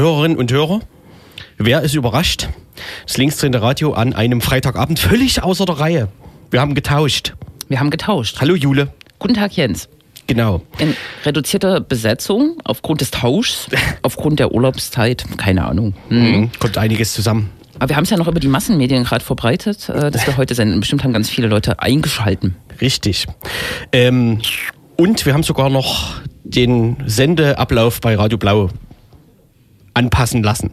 Hörerinnen und Hörer, wer ist überrascht? Das linksdrehende Radio an einem Freitagabend völlig außer der Reihe. Wir haben getauscht. Wir haben getauscht. Hallo Jule. Guten Tag, Jens. Genau. In reduzierter Besetzung, aufgrund des Tauschs, aufgrund der Urlaubszeit, keine Ahnung. Mhm. Kommt einiges zusammen. Aber wir haben es ja noch über die Massenmedien gerade verbreitet, äh, dass wir heute senden. Bestimmt haben ganz viele Leute eingeschalten. Richtig. Ähm, und wir haben sogar noch den Sendeablauf bei Radio Blau anpassen lassen.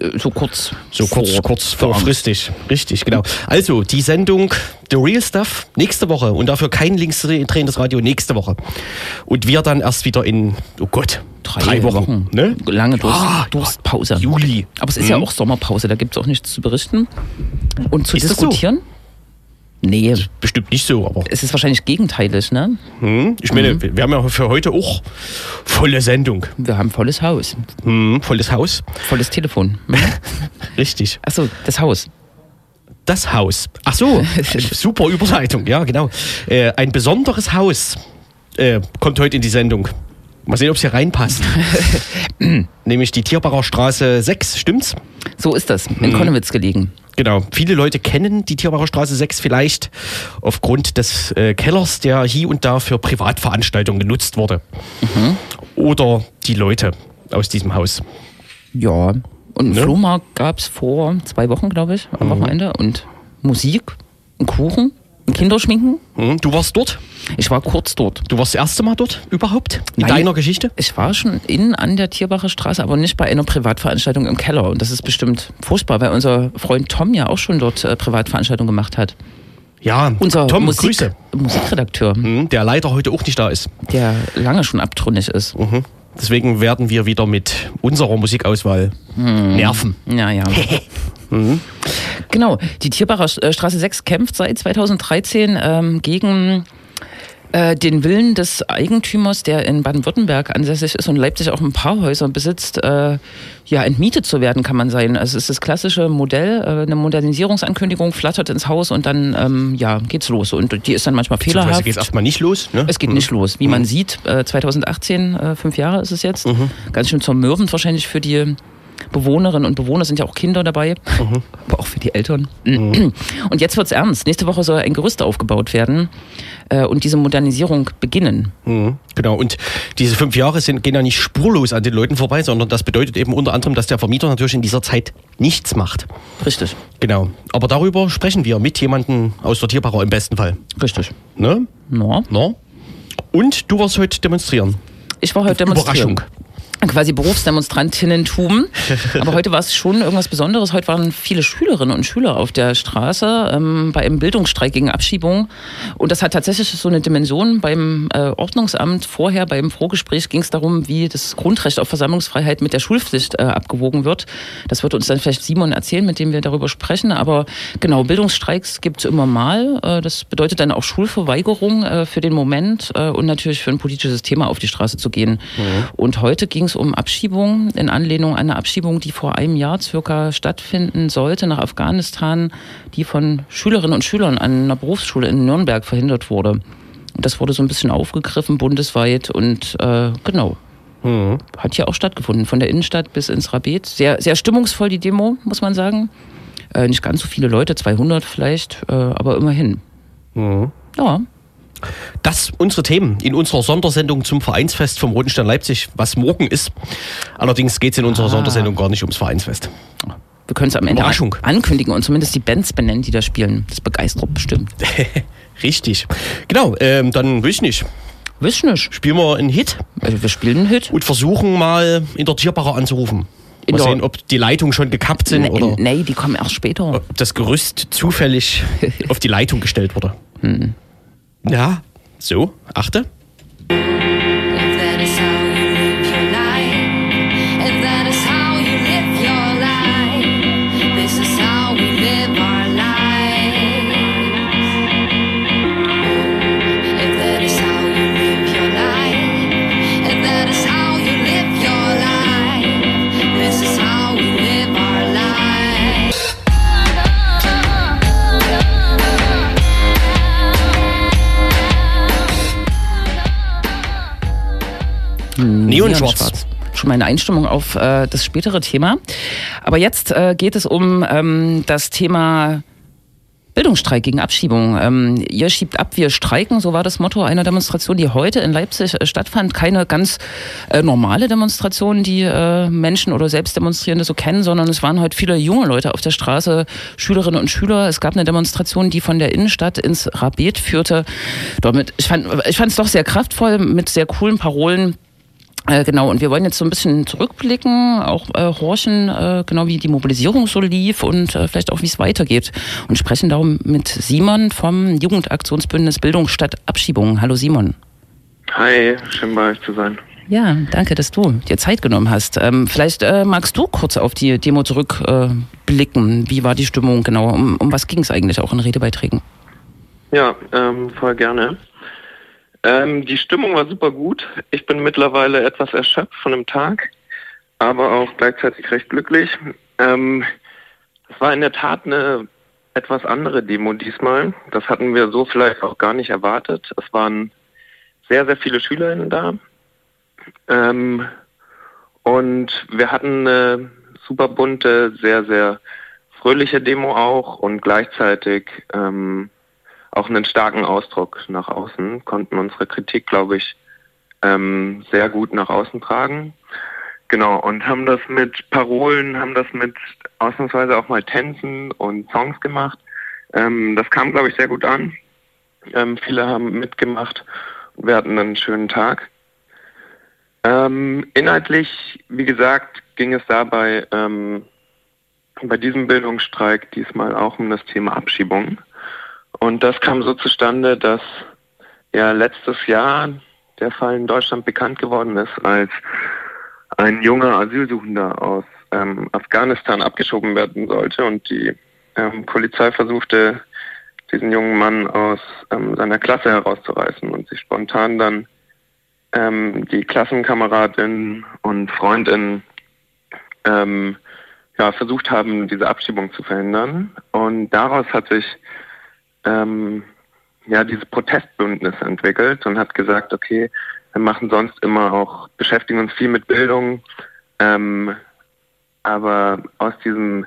Äh, So kurz. So kurz, vor- kurz vor- vorfristig. Richtig, genau. Also, die Sendung The Real Stuff nächste Woche und dafür kein linksdrehendes Radio nächste Woche. Und wir dann erst wieder in, oh Gott, Drei, Wochen. Ne? Lange Durst, Ah, Durstpause. Juli. Aber es ist ja auch Sommerpause, da gibt es auch nichts zu berichten und zu Ist das so? diskutieren. Nee, Bestimmt nicht so, aber es ist wahrscheinlich gegenteilig, ne? hm, ich meine, wir wir haben ja für heute auch volle Sendung. Wir haben volles Haus, Hm, volles Haus. volles Telefon. Hm? Richtig. Achso, das Haus. Das Haus. Ach so, super Überleitung, ja, genau. Äh, ein besonderes Haus äh, kommt heute in die Sendung. Mal sehen, ob es hier reinpasst. Nämlich die Tierbacher Straße 6, stimmt's? So ist das, in Konnewitz gelegen. Genau. Viele Leute kennen die Tierbacher Straße 6 vielleicht aufgrund des äh, Kellers, der hier und da für Privatveranstaltungen genutzt wurde. Oder die Leute aus diesem Haus. Ja, und einen Ne? Flohmarkt gab es vor zwei Wochen, glaube ich, am Wochenende. Und Musik, ein Kuchen, Kinderschminken. Hm, Du warst dort? Ich war kurz dort. Du warst das erste Mal dort überhaupt? In Nein. deiner Geschichte? Ich war schon innen an der Tierbacher Straße, aber nicht bei einer Privatveranstaltung im Keller. Und das ist bestimmt furchtbar, weil unser Freund Tom ja auch schon dort äh, Privatveranstaltungen gemacht hat. Ja, Unser Tom, Musik Grüße. Musikredakteur, Hm, Der leider heute auch nicht da ist. der lange schon abtrünnig ist. Mhm. Deswegen werden wir wieder mit unserer Musikauswahl nerven. Ja, ja. Genau, die Tierbacher äh, Straße 6 kämpft seit 2013 ähm, gegen äh, den Willen des Eigentümers, der in Baden-Württemberg ansässig ist und Leipzig auch ein paar Häuser besitzt, äh, ja, entmietet zu werden, kann man sein. Also es ist das klassische Modell, äh, eine Modernisierungsankündigung flattert ins Haus und dann, ähm, ja, geht's los. Und die ist dann manchmal fehlerhaft. geht es erstmal nicht los. Ne? Es geht nicht los. Wie man sieht, äh, 2018, äh, fünf Jahre ist es jetzt. Ganz schön zermürbend wahrscheinlich für die Bewohnerinnen und Bewohner, sind ja auch Kinder dabei, aber auch für die Eltern. Und jetzt wird's ernst. Nächste Woche soll ein Gerüst aufgebaut werden äh, und diese Modernisierung beginnen. Mhm, Genau, und diese fünf Jahre sind, gehen ja nicht spurlos an den Leuten vorbei, sondern das bedeutet eben unter anderem, dass der Vermieter natürlich in dieser Zeit nichts macht. Richtig, Genau. Aber darüber sprechen wir mit jemandem aus der Tierbacher im besten Fall. richtig. Ne? Ja. Na? Und du warst heute demonstrieren. Ich war heute demonstrieren. Überraschung. Quasi Berufsdemonstrantinnentum. Aber heute war es schon irgendwas Besonderes. Heute waren viele Schülerinnen und Schüler auf der Straße ähm, bei einem Bildungsstreik gegen Abschiebung. Und das hat tatsächlich so eine Dimension. Beim äh, Ordnungsamt vorher, beim Vorgespräch ging es darum, wie das Grundrecht auf Versammlungsfreiheit mit der Schulpflicht äh, abgewogen wird. Das wird uns dann vielleicht Simon erzählen, mit dem wir darüber sprechen. Aber genau, Bildungsstreiks gibt es immer mal. Äh, das bedeutet dann auch Schulverweigerung äh, für den Moment äh, und natürlich für ein politisches Thema auf die Straße zu gehen. Und heute ging es um Abschiebung in Anlehnung an eine Abschiebung, die vor einem Jahr circa stattfinden sollte nach Afghanistan, die von Schülerinnen und Schülern an einer Berufsschule in Nürnberg verhindert wurde. Und das wurde so ein bisschen aufgegriffen bundesweit und äh, genau. Hat hier auch stattgefunden, von der Innenstadt bis ins Rabet. Sehr, sehr stimmungsvoll die Demo, muss man sagen. Äh, nicht ganz so viele Leute, 200 vielleicht, äh, aber immerhin. Ja, Das unsere Themen in unserer Sondersendung zum Vereinsfest vom Roten Stern Leipzig, was morgen ist. Allerdings geht es in unserer Ah. Sondersendung gar nicht ums Vereinsfest. wir können es am Ende Überraschung. ankündigen und zumindest die Bands benennen, die da spielen. Das begeistert bestimmt. Richtig. Genau, ähm, dann will ich nicht. Wisst nicht. Spielen wir einen Hit Also wir spielen einen Hit. und versuchen mal in der Tierbacher anzurufen. In Mal sehen, ob die Leitungen schon gekappt sind Nee, oder nee, die kommen erst später. ob das Gerüst zufällig auf die Leitung gestellt wurde. Hm. Ja, so, achte. Neonschwarz. schon mal eine Einstimmung auf äh, das spätere Thema. Aber jetzt äh, geht es um ähm, das Thema Bildungsstreik gegen Abschiebung. Ähm, ihr schiebt ab, wir streiken, so war das Motto einer Demonstration, die heute in Leipzig äh, stattfand. Keine ganz äh, normale Demonstration, die äh, Menschen oder Selbstdemonstrierende so kennen, sondern es waren heute viele junge Leute auf der Straße, Schülerinnen und Schüler. Es gab eine Demonstration, die von der Innenstadt ins Rabet führte. Damit, ich fand es doch sehr kraftvoll mit sehr coolen Parolen. Äh, genau, und wir wollen jetzt so ein bisschen zurückblicken, auch äh, horchen, äh, genau wie die Mobilisierung so lief und äh, vielleicht auch, wie es weitergeht. Und sprechen darum mit Simon vom Jugendaktionsbündnis Bildung statt Abschiebung. Hallo Simon. Hi, schön bei euch zu sein. Ja, danke, dass du dir Zeit genommen hast. Ähm, vielleicht äh, magst du kurz auf die Demo zurückblicken. Wie war die Stimmung genau? Um, um was ging es eigentlich auch in Redebeiträgen? Ja, ähm, voll gerne. Ähm, die Stimmung war super gut. Ich bin mittlerweile etwas erschöpft von dem Tag, aber auch gleichzeitig recht glücklich. Ähm, es war in der Tat eine etwas andere Demo diesmal. Das hatten wir so vielleicht auch gar nicht erwartet. Es waren sehr, sehr viele SchülerInnen da. Ähm, und wir hatten eine super bunte, sehr, sehr fröhliche Demo auch und gleichzeitig ähm, auch einen starken Ausdruck nach außen, konnten unsere Kritik, glaube ich, ähm, sehr gut nach außen tragen. Genau, und haben das mit Parolen, haben das mit ausnahmsweise auch mal Tänzen und Songs gemacht. Ähm, das kam, glaube ich, sehr gut an. Ähm, viele haben mitgemacht. Wir hatten einen schönen Tag. Ähm, inhaltlich, wie gesagt, ging es dabei ähm, bei diesem Bildungsstreik diesmal auch um das Thema Abschiebung. Und das kam so zustande, dass ja letztes Jahr der Fall in Deutschland bekannt geworden ist, als ein junger Asylsuchender aus ähm, Afghanistan abgeschoben werden sollte und die ähm, Polizei versuchte, diesen jungen Mann aus ähm, seiner Klasse herauszureißen und sich spontan dann ähm, die Klassenkameradin und Freundin ähm, ja, versucht haben, diese Abschiebung zu verhindern. Und daraus hat sich ähm, ja dieses Protestbündnis entwickelt und hat gesagt, okay, wir machen sonst immer auch, beschäftigen uns viel mit Bildung, ähm, aber aus diesem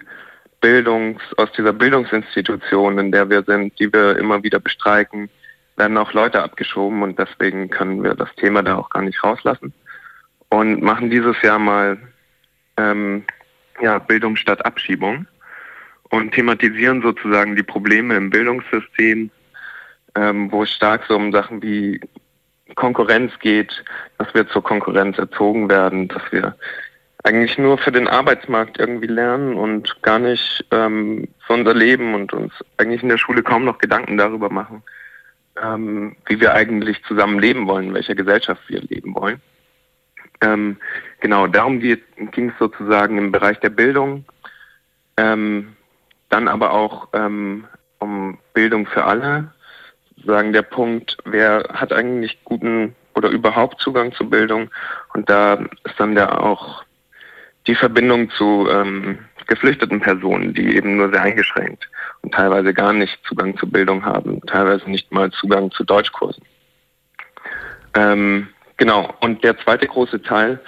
Bildungs, aus dieser Bildungsinstitution, in der wir sind, die wir immer wieder bestreiken, werden auch Leute abgeschoben und deswegen können wir das Thema da auch gar nicht rauslassen und machen dieses Jahr mal ähm, ja, Bildung statt Abschiebung und thematisieren sozusagen die Probleme im Bildungssystem, ähm, wo es stark so um Sachen wie Konkurrenz geht, dass wir zur Konkurrenz erzogen werden, dass wir eigentlich nur für den Arbeitsmarkt irgendwie lernen und gar nicht ähm, für unser Leben und uns eigentlich in der Schule kaum noch Gedanken darüber machen, ähm, wie wir eigentlich zusammen leben wollen, in welcher Gesellschaft wir leben wollen. Ähm, genau, darum ging es sozusagen im Bereich der Bildung. Ähm, dann aber auch ähm, um Bildung für alle. Sagen der Punkt, wer hat eigentlich guten oder überhaupt Zugang zu Bildung? Und da ist dann ja auch die Verbindung zu ähm, geflüchteten Personen, die eben nur sehr eingeschränkt und teilweise gar nicht Zugang zu Bildung haben, teilweise nicht mal Zugang zu Deutschkursen. Ähm, genau, und der zweite große Teil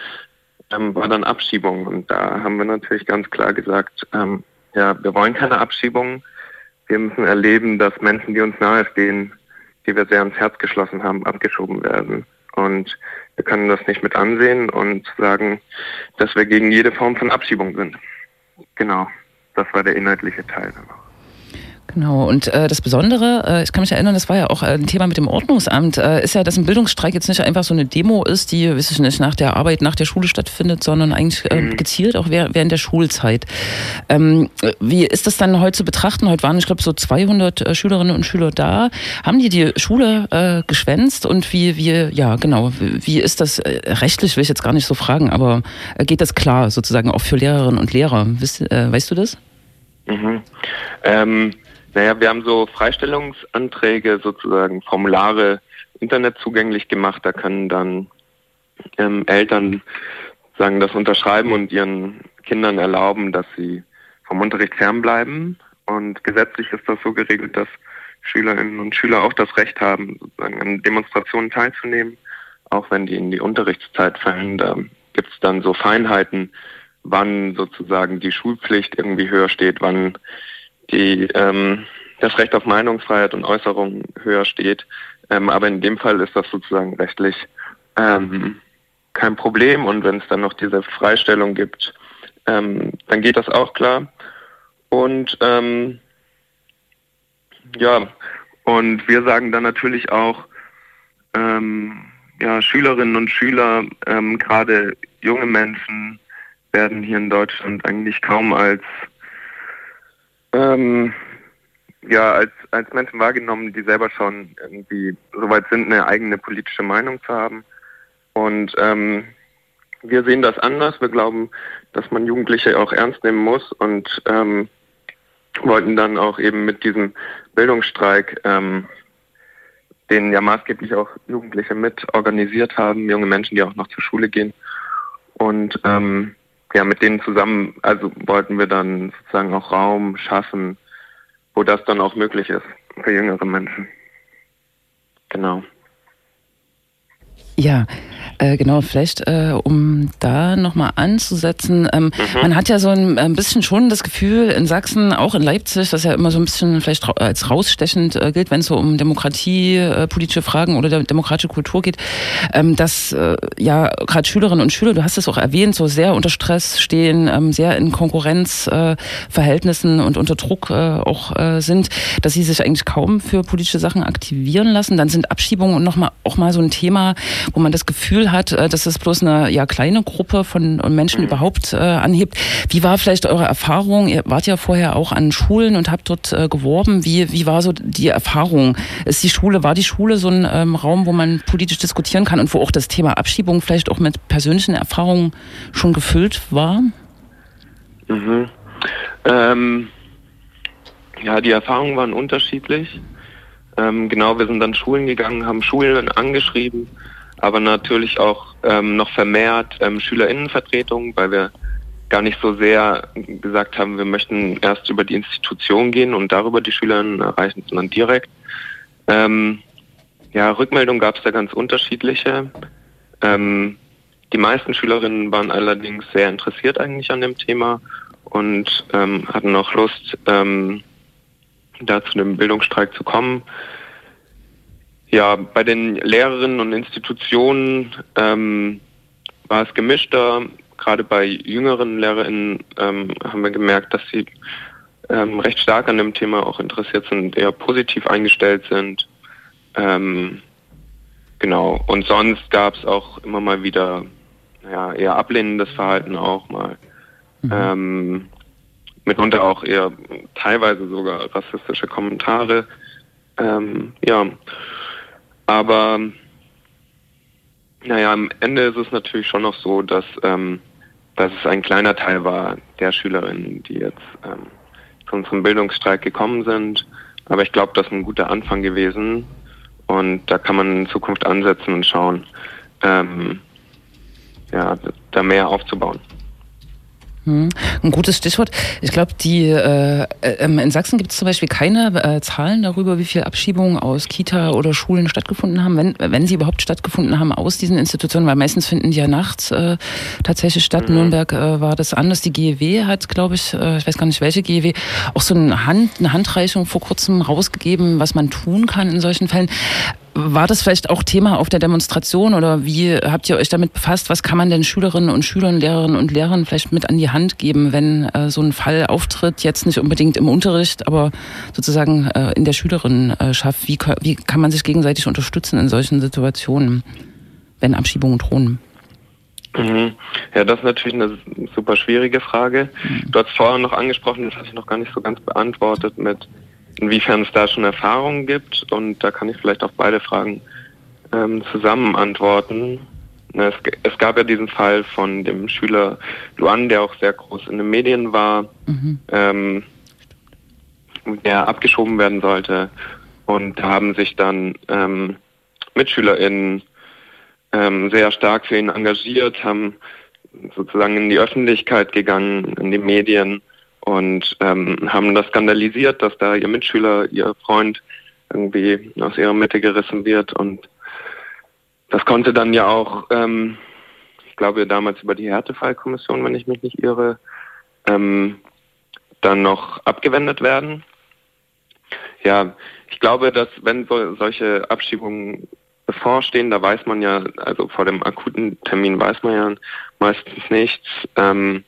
ähm, war dann Abschiebung. Und da haben wir natürlich ganz klar gesagt, ähm, ja, wir wollen keine Abschiebungen. Wir müssen erleben, dass Menschen, die uns nahestehen, die wir sehr ans Herz geschlossen haben, abgeschoben werden. Und wir können das nicht mit ansehen und sagen, dass wir gegen jede Form von Abschiebung sind. Genau, das war der inhaltliche Teil. Genau, und äh, das Besondere, äh, ich kann mich erinnern, das war ja auch ein Thema mit dem Ordnungsamt, äh, ist ja, dass ein Bildungsstreik jetzt nicht einfach so eine Demo ist, die, weiß ich nicht, nach der Arbeit, nach der Schule stattfindet, sondern eigentlich äh, Mhm. gezielt auch währ- während der Schulzeit. Ähm, wie ist das dann heute zu betrachten? Heute waren, ich glaube, so 200 äh, Schülerinnen und Schüler da. Haben die die Schule äh, geschwänzt und wie, wie, ja, genau, wie wie ist das äh, rechtlich, will ich jetzt gar nicht so fragen, aber äh, geht das klar sozusagen auch für Lehrerinnen und Lehrer? Wisst, äh, weißt du das? Mhm. Ähm, naja, wir haben so Freistellungsanträge, sozusagen Formulare Internet zugänglich gemacht. Da können dann ähm, Eltern sagen, das unterschreiben und ihren Kindern erlauben, dass sie vom Unterricht fernbleiben. Und gesetzlich ist das so geregelt, dass Schülerinnen und Schüler auch das Recht haben, sozusagen an Demonstrationen teilzunehmen, auch wenn die in die Unterrichtszeit fallen. Da gibt es dann so Feinheiten, wann sozusagen die Schulpflicht irgendwie höher steht, wann die, ähm, das Recht auf Meinungsfreiheit und Äußerung höher steht. Ähm, aber in dem Fall ist das sozusagen rechtlich ähm, kein Problem. Und wenn es dann noch diese Freistellung gibt, ähm, dann geht das auch klar. Und ähm, ja, und wir sagen dann natürlich auch, ähm, ja, Schülerinnen und Schüler, ähm, gerade junge Menschen, werden hier in Deutschland eigentlich kaum als ähm, ja, als, als Menschen wahrgenommen, die selber schon irgendwie soweit sind, eine eigene politische Meinung zu haben. Und ähm, wir sehen das anders. Wir glauben, dass man Jugendliche auch ernst nehmen muss und ähm, wollten dann auch eben mit diesem Bildungsstreik, ähm, den ja maßgeblich auch Jugendliche mit organisiert haben, junge Menschen, die auch noch zur Schule gehen. Und ähm, ja, mit denen zusammen, also wollten wir dann sozusagen auch Raum schaffen, wo das dann auch möglich ist für jüngere Menschen. Genau. Ja, äh, genau, vielleicht äh, um da nochmal anzusetzen. Ähm, Mhm. Man hat ja so ein, ein bisschen schon das Gefühl in Sachsen, auch in Leipzig, das ja immer so ein bisschen vielleicht ra als rausstechend äh, gilt, wenn es so um Demokratie, äh, politische Fragen oder der demokratische Kultur geht, ähm, dass äh, ja gerade Schülerinnen und Schüler, du hast es auch erwähnt, so sehr unter Stress stehen, ähm, sehr in Konkurrenzverhältnissen Verhältnissen und unter Druck auch sind, dass sie sich eigentlich kaum für politische Sachen aktivieren lassen. Dann sind Abschiebungen und noch mal, auch mal so ein Thema, wo man das Gefühl hat, äh, dass es bloß eine ja kleine Gruppe von Menschen überhaupt äh, anhebt. Wie war vielleicht eure Erfahrung? Ihr wart ja vorher auch an Schulen und habt dort äh, geworben. Wie, wie war so die Erfahrung? Ist die Schule, war die Schule so ein ähm, Raum, wo man politisch diskutieren kann und wo auch das Thema Abschiebung vielleicht auch mit persönlichen Erfahrungen schon gefüllt war? Mhm. Ähm, ja, die Erfahrungen waren unterschiedlich. Ähm, genau, wir sind dann Schulen gegangen, haben Schulen angeschrieben, aber natürlich auch ähm, noch vermehrt ähm, Schülerinnenvertretungen, weil wir gar nicht so sehr gesagt haben, wir möchten erst über die Institution gehen und darüber die Schülerinnen erreichen, sondern direkt. Ähm, ja, Rückmeldungen gab es da ganz unterschiedliche. Ähm, die meisten Schülerinnen waren allerdings sehr interessiert eigentlich an dem Thema und ähm, hatten auch Lust, ähm, da zu dem Bildungsstreik zu kommen. Ja, bei den Lehrerinnen und Institutionen ähm, war es gemischter. Gerade bei jüngeren LehrerInnen ähm, haben wir gemerkt, dass sie ähm, recht stark an dem Thema auch interessiert sind, eher positiv eingestellt sind. Ähm, genau. Und sonst gab es auch immer mal wieder ja, eher ablehnendes Verhalten auch mal. Ähm, mitunter auch eher teilweise sogar rassistische Kommentare. Ähm, ja, aber naja, am Ende ist es natürlich schon noch so, dass, ähm, dass es ein kleiner Teil war der Schülerinnen, die jetzt ähm, zu unserem Bildungsstreik gekommen sind. Aber ich glaube, das ist ein guter Anfang gewesen und da kann man in Zukunft ansetzen und schauen, ähm, ja, da mehr aufzubauen. Hm, Ein gutes Stichwort. Ich glaube, die äh, ähm, in Sachsen gibt es zum Beispiel keine äh, Zahlen darüber, wie viele Abschiebungen aus Kita oder Schulen stattgefunden haben, wenn, wenn sie überhaupt stattgefunden haben aus diesen Institutionen, weil meistens finden die ja nachts äh, tatsächlich statt. Mhm. Nürnberg äh, war das anders. Die GEW hat, glaube ich, äh, ich weiß gar nicht welche GEW, auch so eine, Hand, eine Handreichung vor kurzem rausgegeben, was man tun kann in solchen Fällen. War das vielleicht auch Thema auf der Demonstration oder wie habt ihr euch damit befasst? Was kann man denn Schülerinnen und Schülern, Lehrerinnen und Lehrern vielleicht mit an die Hand geben, wenn äh, so ein Fall auftritt? Jetzt nicht unbedingt im Unterricht, aber sozusagen äh, in der Schülerinnenschaft. Wie, wie kann man sich gegenseitig unterstützen in solchen Situationen, wenn Abschiebungen drohen? Mhm. Ja, das ist natürlich eine super schwierige Frage. Du hast vorher noch angesprochen, das hatte ich noch gar nicht so ganz beantwortet, mit inwiefern es da schon Erfahrungen gibt. Und da kann ich vielleicht auf beide Fragen ähm, zusammen antworten. Na, Es, es gab ja diesen Fall von dem Schüler Luan, der auch sehr groß in den Medien war, ähm, der abgeschoben werden sollte. Und da haben sich dann ähm, MitschülerInnen ähm, sehr stark für ihn engagiert, haben sozusagen in die Öffentlichkeit gegangen, in die Medien und ähm, haben das skandalisiert, dass da ihr Mitschüler, ihr Freund irgendwie aus ihrer Mitte gerissen wird und das konnte dann ja auch ähm, ich glaube damals über die Härtefallkommission, wenn ich mich nicht irre, ähm, dann noch abgewendet werden. Ja, ich glaube, dass wenn so, solche Abschiebungen bevorstehen, da weiß man ja, also vor dem akuten Termin weiß man ja meistens nichts. Ähm,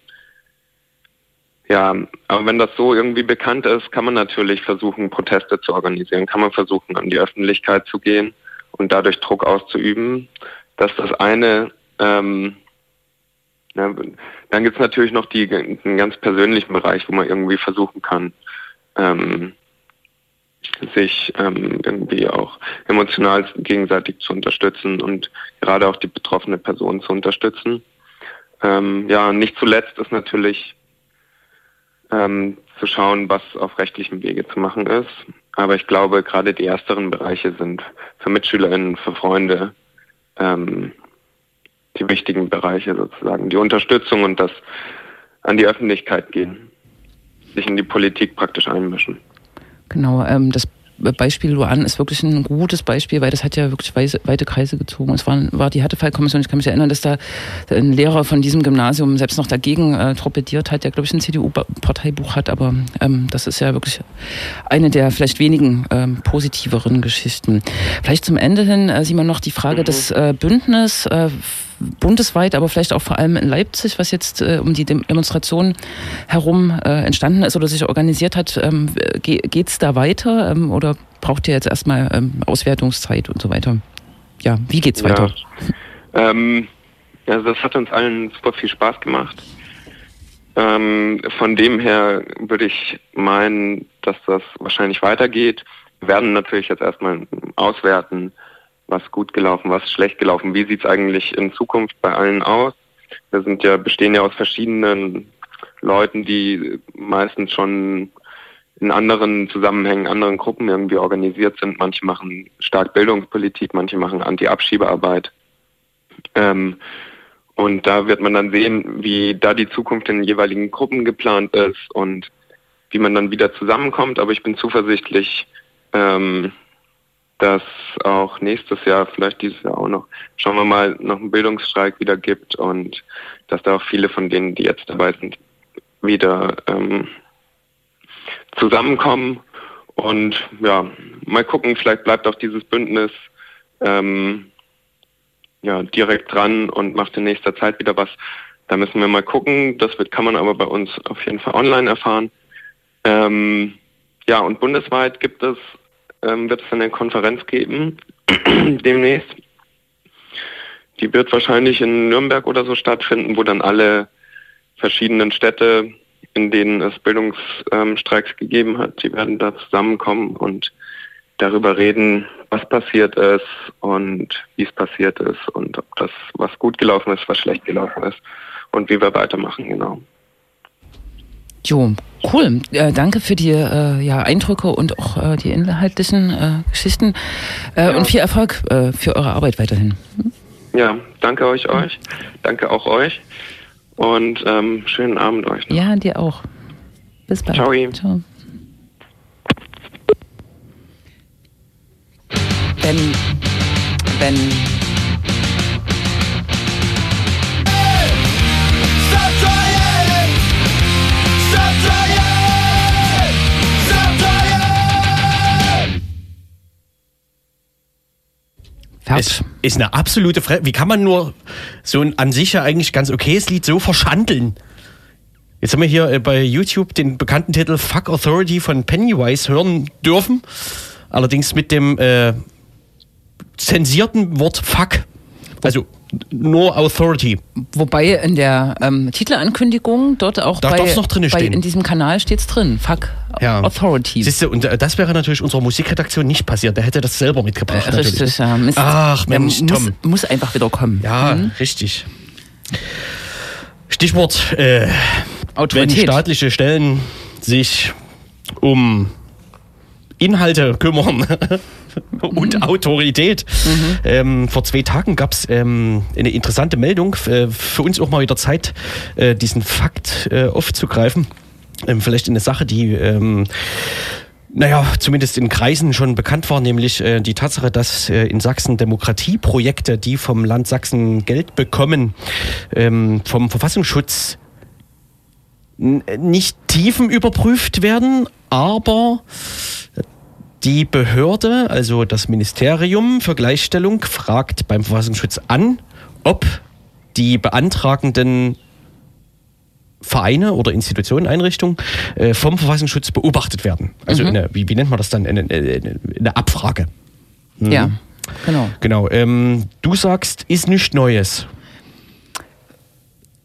ja, aber wenn das so irgendwie bekannt ist, kann man natürlich versuchen, Proteste zu organisieren, kann man versuchen, an die Öffentlichkeit zu gehen und dadurch Druck auszuüben. Das ist das eine. Ähm, ja, dann gibt es natürlich noch die, den ganz persönlichen Bereich, wo man irgendwie versuchen kann, ähm, sich ähm, irgendwie auch emotional gegenseitig zu unterstützen und gerade auch die betroffene Person zu unterstützen. Ähm, ja, nicht zuletzt ist natürlich ähm, zu schauen, was auf rechtlichem Wege zu machen ist. Aber ich glaube, gerade die ersteren Bereiche sind für MitschülerInnen, für Freunde ähm, die wichtigen Bereiche sozusagen. Die Unterstützung und das an die Öffentlichkeit gehen, sich in die Politik praktisch einmischen. Genau, ähm, das Beispiel Luan ist wirklich ein gutes Beispiel, weil das hat ja wirklich weite Kreise gezogen. Es war, war die Härtefallkommission, ich kann mich erinnern, dass da ein Lehrer von diesem Gymnasium selbst noch dagegen äh, torpediert hat, der, glaube ich, ein CDU-Parteibuch hat, aber ähm, das ist ja wirklich eine der vielleicht wenigen ähm, positiveren Geschichten. Vielleicht zum Ende hin, äh, Simon, noch die Frage Mhm. des äh, Bündnis äh, bundesweit, aber vielleicht auch vor allem in Leipzig, was jetzt äh, um die Dem Demonstration herum äh, entstanden ist oder sich organisiert hat. Ähm, ge geht's da weiter ähm, oder braucht ihr jetzt erstmal ähm, Auswertungszeit und so weiter? Ja, wie geht's weiter? Ja. Ähm, ja, das hat uns allen super viel Spaß gemacht. Ähm, von dem her würde ich meinen, dass das wahrscheinlich weitergeht. Wir werden natürlich jetzt erstmal auswerten, was gut gelaufen, was schlecht gelaufen, wie sieht es eigentlich in Zukunft bei allen aus. Wir sind ja, bestehen ja aus verschiedenen Leuten, die meistens schon in anderen Zusammenhängen, anderen Gruppen irgendwie organisiert sind. Manche machen stark Bildungspolitik, manche machen Anti-Abschiebearbeit. Ähm, und da wird man dann sehen, wie da die Zukunft in den jeweiligen Gruppen geplant ist und wie man dann wieder zusammenkommt. Aber ich bin zuversichtlich, ähm, dass auch nächstes Jahr, vielleicht dieses Jahr auch noch, schauen wir mal, noch einen Bildungsstreik wieder gibt und dass da auch viele von denen, die jetzt dabei sind, wieder ähm, zusammenkommen. Und ja, mal gucken, vielleicht bleibt auch dieses Bündnis ähm, ja, direkt dran und macht in nächster Zeit wieder was. Da müssen wir mal gucken. Das wird, kann man aber bei uns auf jeden Fall online erfahren. Ähm, ja, und bundesweit gibt es, ähm, wird es eine Konferenz geben demnächst. Die wird wahrscheinlich in Nürnberg oder so stattfinden, wo dann alle verschiedenen Städte, in denen es Bildungsstreiks gegeben hat, die werden da zusammenkommen und darüber reden, was passiert ist und wie es passiert ist und ob das was gut gelaufen ist, was schlecht gelaufen ist und wie wir weitermachen, genau. Jo, cool. Äh, danke für die äh, ja, Eindrücke und auch äh, die inhaltlichen äh, Geschichten äh, Ja. und viel Erfolg äh, für eure Arbeit weiterhin. Ja, danke euch euch, danke auch euch und ähm, schönen Abend euch. Noch. Ja, dir auch. Bis bald. Ciao. Ciao. Wenn, wenn Es ist eine absolute Fre Wie kann man nur so ein an sich ja eigentlich ganz okayes Lied so verschandeln? Jetzt haben wir hier äh, bei YouTube den bekannten Titel Fuck Authority von Pennywise hören dürfen. Allerdings mit dem äh, zensierten Wort Fuck. Also nur Authority. wobei in der ähm, Titelankündigung dort auch Da bei, noch bei stehen. in diesem Kanal steht's drin. Fuck Authority. Siehst du, und äh, das wäre natürlich unserer Musikredaktion nicht passiert. Der hätte das selber mitgebracht. Äh, Richtig, ja. Mist. Ach, Mensch, muss, Tom. muss einfach wieder kommen. Ja, Hm? richtig. Stichwort, äh, wenn staatliche Stellen sich um Inhalte kümmern und Mhm. Autorität. Ähm, vor zwei Tagen gab es ähm, eine interessante Meldung. Äh, für uns auch mal wieder Zeit, äh, diesen Fakt äh, aufzugreifen. Ähm, vielleicht eine Sache, die ähm, naja, zumindest in Kreisen schon bekannt war, nämlich äh, die Tatsache, dass äh, in Sachsen Demokratieprojekte, die vom Land Sachsen Geld bekommen, ähm, vom Verfassungsschutz nicht tiefen überprüft werden, aber die Behörde, also das Ministerium für Gleichstellung, fragt beim Verfassungsschutz an, ob die beantragenden Vereine oder Institutionen, Einrichtungen äh, vom Verfassungsschutz beobachtet werden. Also eine, wie, wie nennt man das dann? Eine, eine, eine Abfrage. Ja, genau. Genau. Ähm, du sagst, ist nichts Neues.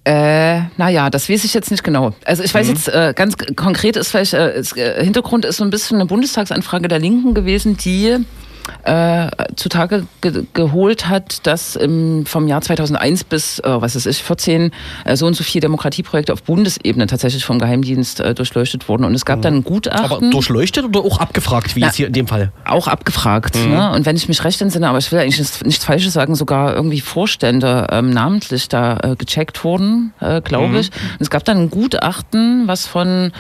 Äh, naja, das weiß ich jetzt nicht genau. Also ich weiß jetzt äh, ganz konkret ist vielleicht, äh, äh, Hintergrund ist so ein bisschen eine Bundestagsanfrage der Linken gewesen, die äh, zutage ge geholt hat, dass im, vom Jahr 2001 bis, äh, was es ist, 14 äh, so und so viele Demokratieprojekte auf Bundesebene tatsächlich vom Geheimdienst äh, durchleuchtet wurden. Und es gab dann ein Gutachten. Aber durchleuchtet oder auch abgefragt, wie jetzt hier in dem Fall? auch abgefragt. Ne? Und wenn ich mich recht entsinne, aber ich will eigentlich nichts, nichts Falsches sagen, sogar irgendwie Vorstände ähm, namentlich da äh, gecheckt wurden, äh, glaube ich. Und es gab dann ein Gutachten, was von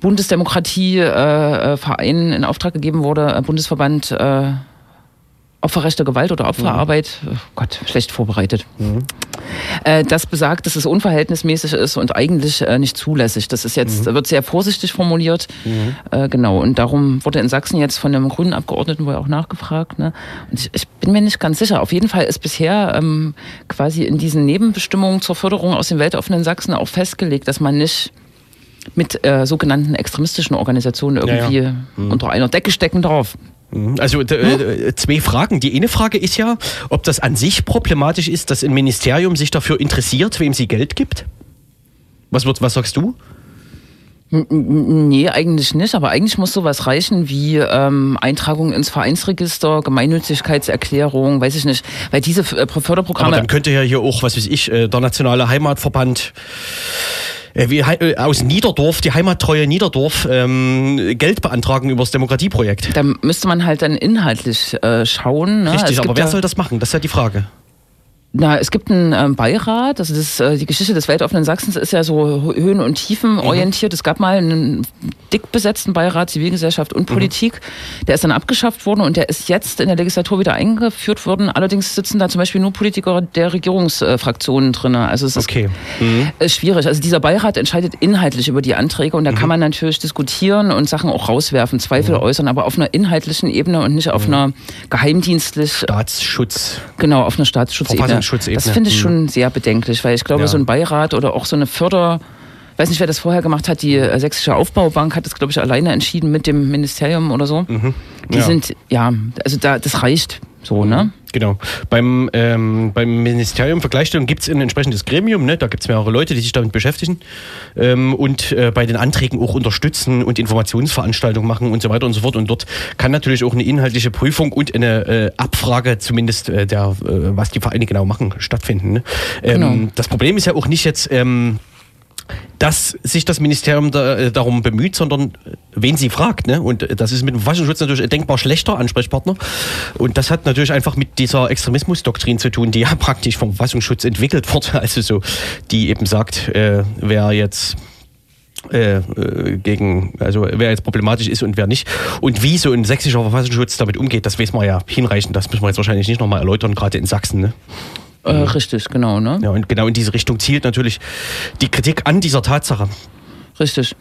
Bundesdemokratievereinen äh, Vereinen in Auftrag gegeben wurde, äh, Bundesverband äh, Opferrechte Gewalt oder Opferarbeit, oh Gott, schlecht vorbereitet. Äh, das besagt, dass es unverhältnismäßig ist und eigentlich äh, nicht zulässig. Das ist jetzt, wird sehr vorsichtig formuliert. Äh, genau. Und darum wurde in Sachsen jetzt von einem grünen Abgeordneten wohl auch nachgefragt. Ne? Und ich, ich bin mir nicht ganz sicher. Auf jeden Fall ist bisher ähm, quasi in diesen Nebenbestimmungen zur Förderung aus dem weltoffenen Sachsen auch festgelegt, dass man nicht mit äh, sogenannten extremistischen Organisationen Ja, ja. irgendwie unter einer Decke stecken darf. Mhm. Also d- äh, zwei Fragen. Die eine Frage ist ja, ob das an sich problematisch ist, dass ein Ministerium sich dafür interessiert, wem sie Geld gibt. Was, wird, was sagst du? Nee, eigentlich nicht, aber eigentlich muss sowas reichen wie ähm, Eintragung ins Vereinsregister, Gemeinnützigkeitserklärung, weiß ich nicht. Weil diese äh, Aber Förderprogramme. dann könnte ja hier auch, was weiß ich, äh, der Nationale Heimatverband äh, wie, Hei- äh, aus Niederdorf, die Heimattreue Niederdorf, ähm, Geld beantragen über das Demokratieprojekt. da müsste man halt dann inhaltlich äh, schauen. Ne? Richtig, Es aber wer ja, soll das machen? Das ist ja die Frage. Na, es gibt einen ähm, Beirat, also das, äh, die Geschichte des weltoffenen Sachsens ist ja so Höhen und Tiefen Mhm. orientiert. Es gab mal einen dick besetzten Beirat Zivilgesellschaft Mhm. und Politik, der ist dann abgeschafft worden und der ist jetzt in der Legislatur wieder eingeführt worden. Allerdings sitzen da zum Beispiel nur Politiker der Regierungsfraktionen drin. Also es ist Okay. ist schwierig. Also dieser Beirat entscheidet inhaltlich über die Anträge und da kann man natürlich diskutieren und Sachen auch rauswerfen, Zweifel äußern, aber auf einer inhaltlichen Ebene und nicht auf einer geheimdienstlich, Staatsschutz. genau, auf einer Staatsschutzebene. Verfassungsschutzebene. Das finde ich Hm. schon sehr bedenklich, weil ich glaube, Ja. so ein Beirat oder auch so eine Förder, weiß nicht, wer das vorher gemacht hat, die äh, Sächsische Aufbaubank hat das, glaube ich, alleine entschieden mit dem Ministerium oder so. Die Mhm. Ja. sind, ja, also da, das reicht so, ne? Genau. Beim, ähm, beim Ministerium für Gleichstellung gibt es ein entsprechendes Gremium, ne? da gibt es mehrere Leute, die sich damit beschäftigen ähm, und äh, bei den Anträgen auch unterstützen und Informationsveranstaltungen machen und so weiter und so fort. Und dort kann natürlich auch eine inhaltliche Prüfung und eine äh, Abfrage zumindest äh, der, äh, was die Vereine genau machen, stattfinden. Ne? Ähm, Genau. Das Problem ist ja auch nicht jetzt... Dass sich das Ministerium da, äh, darum bemüht, sondern äh, wen sie fragt. Ne? Und äh, das ist mit dem Verfassungsschutz natürlich ein denkbar schlechter Ansprechpartner. Und das hat natürlich einfach mit dieser Extremismusdoktrin zu tun, die ja praktisch vom Verfassungsschutz entwickelt wurde. Also so, die eben sagt, äh, wer jetzt gegen, also wer jetzt problematisch ist und wer nicht. Und wie so ein sächsischer Verfassungsschutz damit umgeht, das weiß man ja hinreichend. Das müssen wir jetzt wahrscheinlich nicht nochmal erläutern, gerade in Sachsen. Ne? Äh, richtig, genau, ne? Ja, und genau in diese Richtung zielt natürlich die Kritik an dieser Tatsache. Richtig.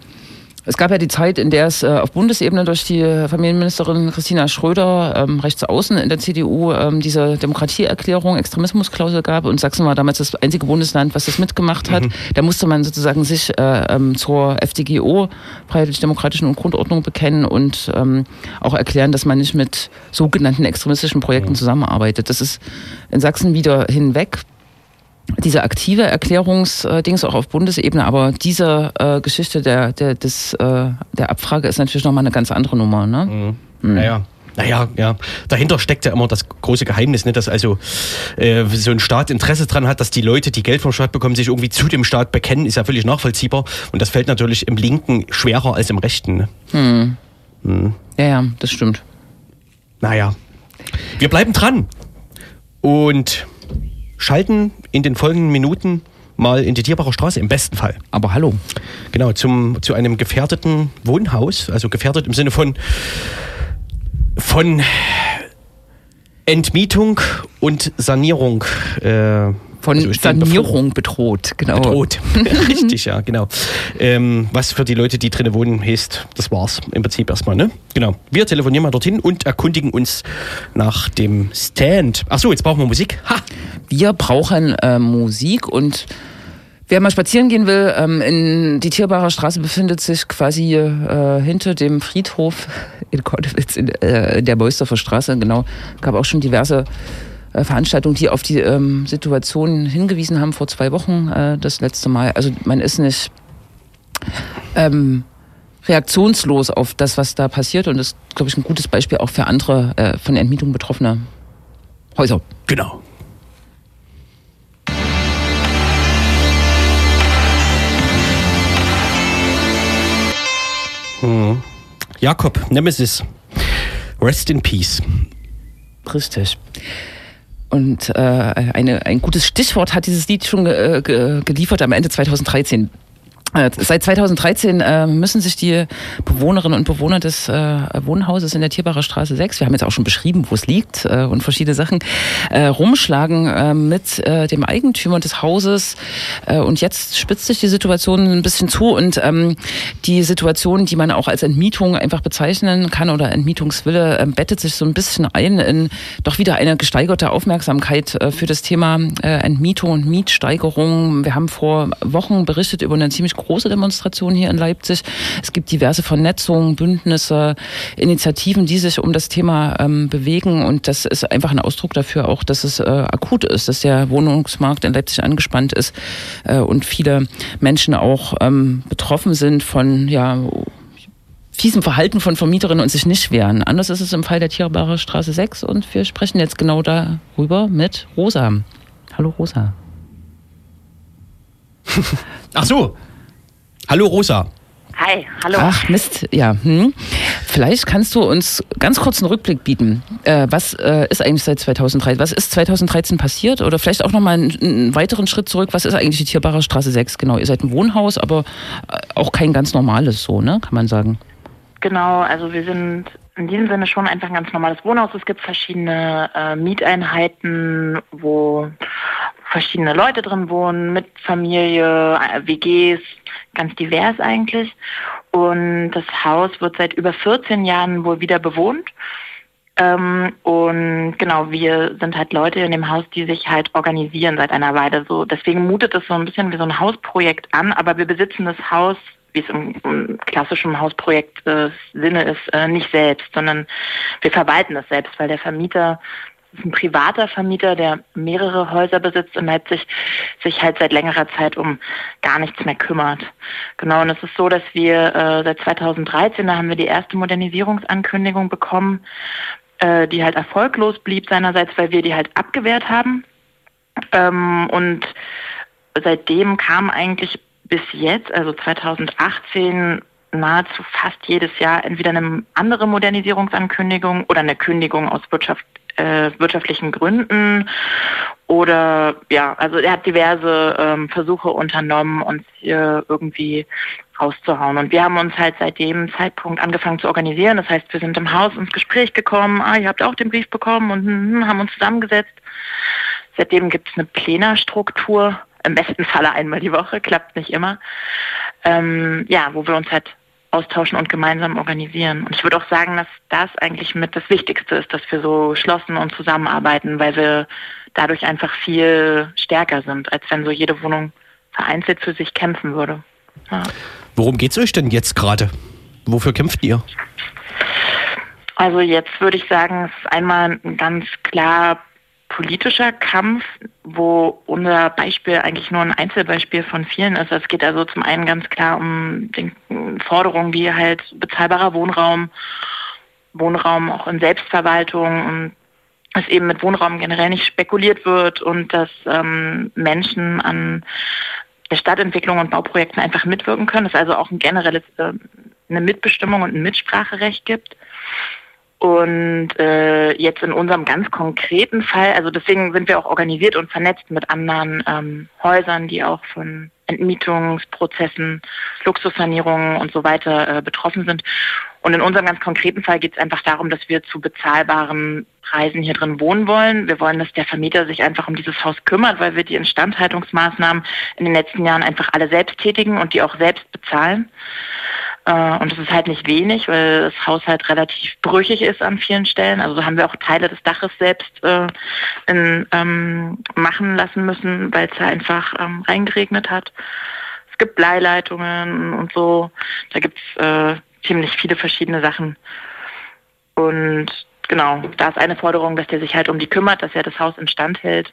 Es gab ja die Zeit, in der es äh, auf Bundesebene durch die Familienministerin Christina Schröder ähm, rechts außen in der CDU ähm, diese Demokratieerklärung, Extremismusklausel gab und Sachsen war damals das einzige Bundesland, was das mitgemacht hat. Da musste man sozusagen sich äh, ähm, zur FDGO, Freiheitlich-Demokratischen und Grundordnung bekennen und ähm, auch erklären, dass man nicht mit sogenannten extremistischen Projekten zusammenarbeitet. Das ist in Sachsen wieder hinweg diese aktive Erklärungsdings auch auf Bundesebene, aber diese äh, Geschichte der, der, des, äh, der Abfrage ist natürlich nochmal eine ganz andere Nummer. Ne? Naja. Naja, ja. Dahinter steckt ja immer das große Geheimnis, ne, dass also äh, so ein Staat Interesse dran hat, dass die Leute, die Geld vom Staat bekommen, sich irgendwie zu dem Staat bekennen, ist ja völlig nachvollziehbar. Und das fällt natürlich im Linken schwerer als im Rechten. Ne? Ja, ja, das stimmt. Naja. Wir bleiben dran und schalten in den folgenden Minuten mal in die Tierbacher Straße, im besten Fall. Aber hallo. Genau, zum, zu einem gefährdeten Wohnhaus, also gefährdet im Sinne von, von Entmietung und Sanierung. Äh, Von also Sanierung bedroht, genau. bedroht. Richtig, ja, genau. Ähm, was für die Leute, die drinnen wohnen, heißt, das war's im Prinzip erstmal, ne? Genau. Wir telefonieren mal dorthin und erkundigen uns nach dem Stand. Ach so, jetzt brauchen wir Musik. Ha! Wir brauchen äh, Musik und wer mal spazieren gehen will, ähm, in die Tierbarer Straße befindet sich quasi äh, hinter dem Friedhof in Konnewitz in, äh, in der Beusdorfer Straße. Genau, gab auch schon diverse Veranstaltungen, die auf die ähm, Situation hingewiesen haben vor zwei Wochen äh, das letzte Mal. Also man ist nicht ähm, reaktionslos auf das, was da passiert und ist, glaube ich, ein gutes Beispiel auch für andere äh, von Entmietung betroffene Häuser. Genau. Hm. Jakob, Nemesis. Rest in Peace. Richtig. Und äh, eine, ein gutes Stichwort hat dieses Lied schon ge, äh, ge, geliefert am Ende 2013. Äh, Seit 2013 äh, müssen sich die Bewohnerinnen und Bewohner des äh, Wohnhauses in der Tierbacher Straße 6, wir haben jetzt auch schon beschrieben, wo es liegt äh, und verschiedene Sachen, äh, rumschlagen äh, mit äh, dem Eigentümer des Hauses. Äh, und jetzt spitzt sich die Situation ein bisschen zu und ähm, die Situation, die man auch als Entmietung einfach bezeichnen kann oder Entmietungswille, äh, bettet sich so ein bisschen ein in doch wieder eine gesteigerte Aufmerksamkeit äh, für das Thema äh, Entmietung und Mietsteigerung. Wir haben vor Wochen berichtet über eine ziemlich große Demonstration hier in Leipzig. Es gibt diverse Vernetzungen, Bündnisse, Initiativen, die sich um das Thema ähm, bewegen. Und das ist einfach ein Ausdruck dafür auch, dass es äh, akut ist, dass der Wohnungsmarkt in Leipzig angespannt ist äh, und viele Menschen auch ähm, betroffen sind von ja, fiesem Verhalten von Vermieterinnen und sich nicht wehren. Anders ist es im Fall der Tierbarer Straße 6 und wir sprechen jetzt genau darüber mit Rosa. Hallo Rosa. Ach so. Hallo Rosa. Hi, hallo. Ach Mist, ja. Hm. Vielleicht kannst du uns ganz kurz einen Rückblick bieten. Äh, was äh, ist eigentlich seit 2013? Was ist 2013 passiert? Oder vielleicht auch nochmal einen, einen weiteren Schritt zurück. Was ist eigentlich die Tierbarer Straße 6? Genau, ihr seid ein Wohnhaus, aber äh, auch kein ganz normales so, ne? Kann man sagen. Genau, also wir sind in diesem Sinne schon einfach ein ganz normales Wohnhaus. Es gibt verschiedene äh, Mieteinheiten, wo verschiedene Leute drin wohnen, mit Familie, äh, WGs, ganz divers eigentlich. Und das Haus wird seit über 14 Jahren wohl wieder bewohnt. Ähm, und genau, wir sind halt Leute in dem Haus, die sich halt organisieren seit einer Weile. So, deswegen mutet es so ein bisschen wie so ein Hausprojekt an, aber wir besitzen das Haus, wie es im, im klassischen Hausprojekt äh, Sinne ist, äh, nicht selbst, sondern wir verwalten es selbst, weil der Vermieter ein privater Vermieter, der mehrere Häuser besitzt in Leipzig, sich halt seit längerer Zeit um gar nichts mehr kümmert. Genau, und es ist so, dass wir äh, seit 2013, da haben wir die erste Modernisierungsankündigung bekommen, äh, die halt erfolglos blieb seinerseits, weil wir die halt abgewehrt haben. Ähm, und seitdem kam eigentlich bis jetzt, also 2018, nahezu fast jedes Jahr entweder eine andere Modernisierungsankündigung oder eine Kündigung aus Wirtschaft, äh, wirtschaftlichen Gründen oder ja, also er hat diverse ähm, Versuche unternommen, uns hier irgendwie rauszuhauen. Und wir haben uns halt seit dem Zeitpunkt angefangen zu organisieren. Das heißt, wir sind im Haus ins Gespräch gekommen, ah, ihr habt auch den Brief bekommen und hm, haben uns zusammengesetzt. Seitdem gibt es eine Plenarstruktur, im besten Falle einmal die Woche, klappt nicht immer. Ähm, ja, wo wir uns halt austauschen und gemeinsam organisieren. Und ich würde auch sagen, dass das eigentlich mit das Wichtigste ist, dass wir so geschlossen und zusammenarbeiten, weil wir dadurch einfach viel stärker sind, als wenn so jede Wohnung vereinzelt für sich kämpfen würde. Ja. Worum geht's euch denn jetzt gerade? Wofür kämpft ihr? Also jetzt würde ich sagen, es ist einmal ein ganz klar politischer Kampf, wo unser Beispiel eigentlich nur ein Einzelbeispiel von vielen ist. Es geht also zum einen ganz klar um den Forderungen wie halt bezahlbarer Wohnraum, Wohnraum auch in Selbstverwaltung und dass eben mit Wohnraum generell nicht spekuliert wird und dass ähm, Menschen an der Stadtentwicklung und Bauprojekten einfach mitwirken können. Dass also auch ein generelles äh, eine Mitbestimmung und ein Mitspracherecht gibt. Und äh, jetzt in unserem ganz konkreten Fall, also deswegen sind wir auch organisiert und vernetzt mit anderen ähm, Häusern, die auch von Entmietungsprozessen, Luxussanierungen und so weiter äh, betroffen sind. Und in unserem ganz konkreten Fall geht es einfach darum, dass wir zu bezahlbaren Preisen hier drin wohnen wollen. Wir wollen, dass der Vermieter sich einfach um dieses Haus kümmert, weil wir die Instandhaltungsmaßnahmen in den letzten Jahren einfach alle selbst tätigen und die auch selbst bezahlen. Äh, Und es ist halt nicht wenig, weil das Haus halt relativ brüchig ist an vielen Stellen. Also haben wir auch Teile des Daches selbst äh, in, ähm, machen lassen müssen, weil es einfach ähm, reingeregnet hat. Es gibt Bleileitungen und so. Da gibt es äh, ziemlich viele verschiedene Sachen. Und genau, da ist eine Forderung, dass der sich halt um die kümmert, dass er das Haus instand hält,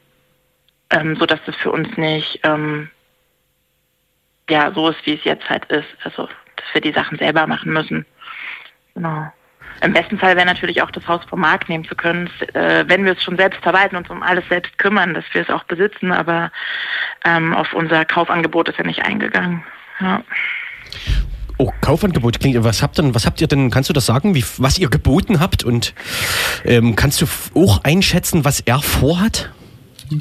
ähm, sodass das für uns nicht ähm, ja so ist, wie es jetzt halt ist. Also, dass wir die Sachen selber machen müssen. Genau. Im besten Fall wäre natürlich auch das Haus vom Markt nehmen zu können, äh, wenn wir es schon selbst verwalten uns um alles selbst kümmern, dass wir es auch besitzen, aber ähm, auf unser Kaufangebot ist er nicht eingegangen. Ja. Oh, Kaufangebot klingt. Was habt denn, was habt ihr denn? Kannst du das sagen, wie, was ihr geboten habt? Und ähm, kannst du auch einschätzen, was er vorhat?